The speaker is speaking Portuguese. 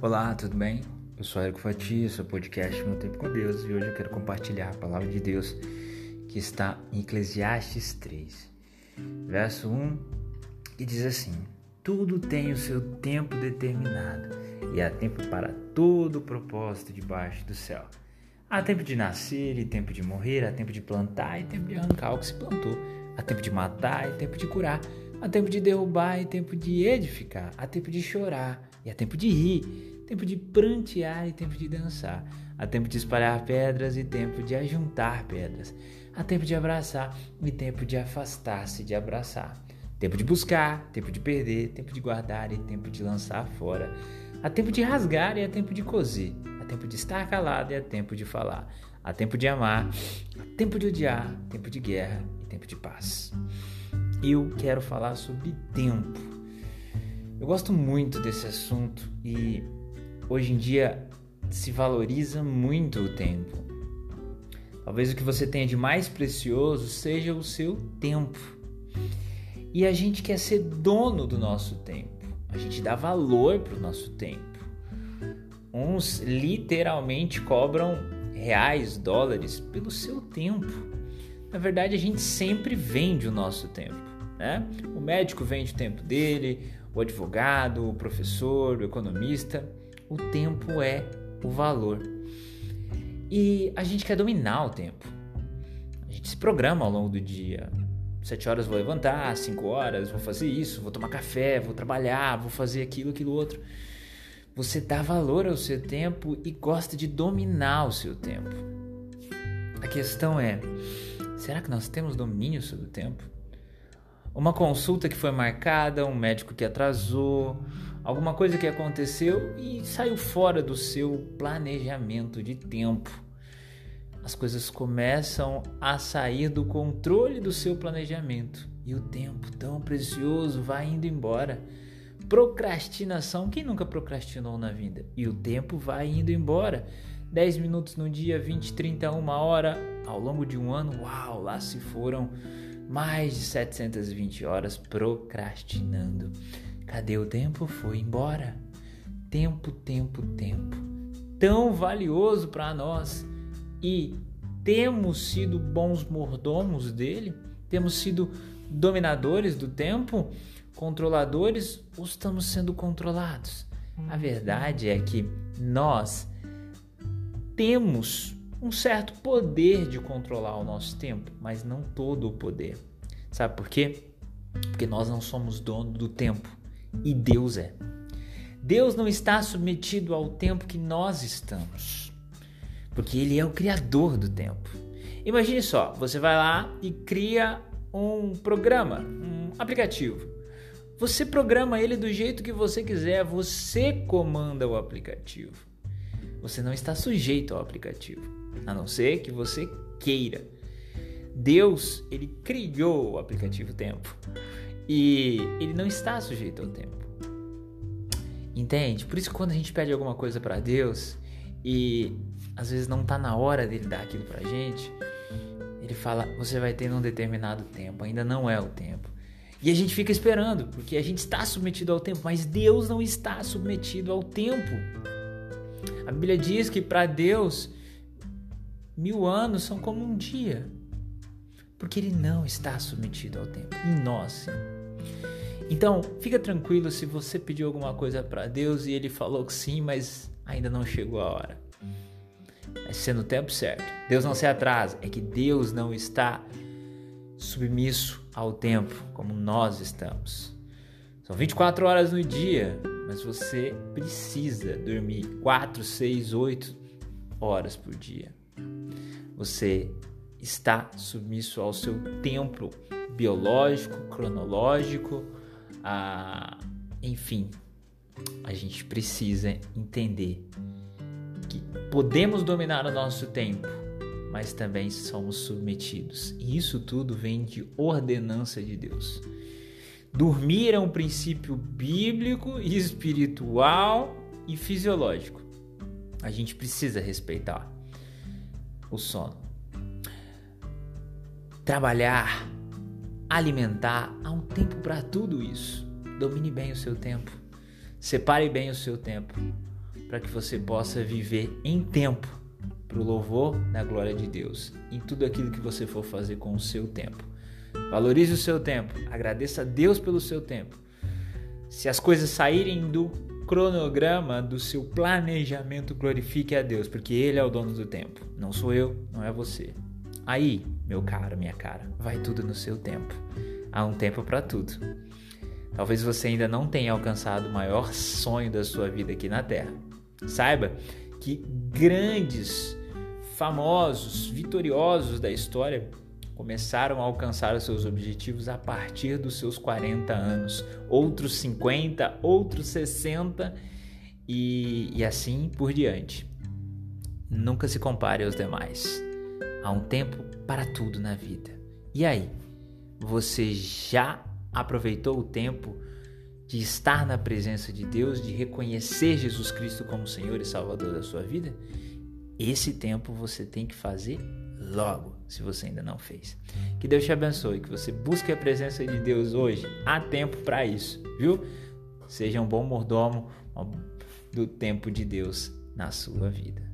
Olá, tudo bem? Eu sou Érico Fatia, sou podcast Meu Tempo com Deus e hoje eu quero compartilhar a palavra de Deus que está em Eclesiastes 3, verso 1, que diz assim: Tudo tem o seu tempo determinado e há tempo para todo o propósito debaixo do céu. Há tempo de nascer e tempo de morrer, há tempo de plantar e tempo de arrancar o que se plantou, há tempo de matar e tempo de curar, há tempo de derrubar e tempo de edificar, há tempo de chorar e há tempo de rir, tempo de prantear e tempo de dançar. Há tempo de espalhar pedras e tempo de ajuntar pedras. Há tempo de abraçar e tempo de afastar-se de abraçar. Tempo de buscar, tempo de perder, tempo de guardar e tempo de lançar fora. Há tempo de rasgar e há tempo de coser. Há tempo de estar calado e há tempo de falar. Há tempo de amar, há tempo de odiar, tempo de guerra e tempo de paz. Eu quero falar sobre tempo eu gosto muito desse assunto e hoje em dia se valoriza muito o tempo. Talvez o que você tenha de mais precioso seja o seu tempo. E a gente quer ser dono do nosso tempo. A gente dá valor para o nosso tempo. Uns literalmente cobram reais, dólares pelo seu tempo. Na verdade, a gente sempre vende o nosso tempo. Né? O médico vende o tempo dele, o advogado, o professor, o economista. O tempo é o valor. E a gente quer dominar o tempo. A gente se programa ao longo do dia. Sete horas vou levantar, cinco horas vou fazer isso, vou tomar café, vou trabalhar, vou fazer aquilo, aquilo outro. Você dá valor ao seu tempo e gosta de dominar o seu tempo. A questão é: será que nós temos domínio sobre o tempo? Uma consulta que foi marcada, um médico que atrasou, alguma coisa que aconteceu e saiu fora do seu planejamento de tempo. As coisas começam a sair do controle do seu planejamento e o tempo tão precioso vai indo embora. Procrastinação, quem nunca procrastinou na vida? E o tempo vai indo embora. 10 minutos no dia, 20, 30, uma hora, ao longo de um ano, uau, lá se foram mais de 720 horas procrastinando. Cadê o tempo? Foi embora. Tempo, tempo, tempo. Tão valioso para nós. E temos sido bons mordomos dele? Temos sido dominadores do tempo? Controladores? Ou estamos sendo controlados? A verdade é que nós temos um certo poder de controlar o nosso tempo, mas não todo o poder. Sabe por quê? Porque nós não somos dono do tempo e Deus é. Deus não está submetido ao tempo que nós estamos, porque Ele é o criador do tempo. Imagine só, você vai lá e cria um programa, um aplicativo. Você programa ele do jeito que você quiser, você comanda o aplicativo. Você não está sujeito ao aplicativo a não ser que você queira. Deus, ele criou o aplicativo Tempo e ele não está sujeito ao tempo. Entende? Por isso que quando a gente pede alguma coisa para Deus e às vezes não tá na hora dele dar aquilo pra gente, ele fala: "Você vai ter num determinado tempo, ainda não é o tempo". E a gente fica esperando, porque a gente está submetido ao tempo, mas Deus não está submetido ao tempo. A Bíblia diz que para Deus Mil anos são como um dia, porque ele não está submetido ao tempo. E nós, sim. Então, fica tranquilo se você pediu alguma coisa para Deus e ele falou que sim, mas ainda não chegou a hora. Vai ser no tempo certo. Deus não se atrasa, é que Deus não está submisso ao tempo como nós estamos. São 24 horas no dia, mas você precisa dormir 4, 6, 8 horas por dia. Você está submisso ao seu tempo biológico, cronológico, a... enfim. A gente precisa entender que podemos dominar o nosso tempo, mas também somos submetidos. E isso tudo vem de ordenança de Deus. Dormir é um princípio bíblico, espiritual e fisiológico. A gente precisa respeitar o sono. Trabalhar, alimentar, há um tempo para tudo isso. Domine bem o seu tempo. Separe bem o seu tempo. para que você possa viver em tempo para o louvor da glória de Deus em tudo aquilo que você for fazer com o seu tempo. Valorize o seu tempo, agradeça a Deus pelo seu tempo. Se as coisas saírem do cronograma do seu planejamento, glorifique a Deus, porque Ele é o dono do tempo. Não sou eu, não é você. Aí, meu caro, minha cara, vai tudo no seu tempo. Há um tempo para tudo. Talvez você ainda não tenha alcançado o maior sonho da sua vida aqui na Terra. Saiba que grandes, famosos, vitoriosos da história começaram a alcançar os seus objetivos a partir dos seus 40 anos, outros 50, outros 60 e, e assim por diante. Nunca se compare aos demais. Há um tempo para tudo na vida. E aí, você já aproveitou o tempo de estar na presença de Deus, de reconhecer Jesus Cristo como Senhor e Salvador da sua vida? Esse tempo você tem que fazer logo, se você ainda não fez. Que Deus te abençoe, que você busque a presença de Deus hoje. Há tempo para isso, viu? Seja um bom mordomo do tempo de Deus na sua vida.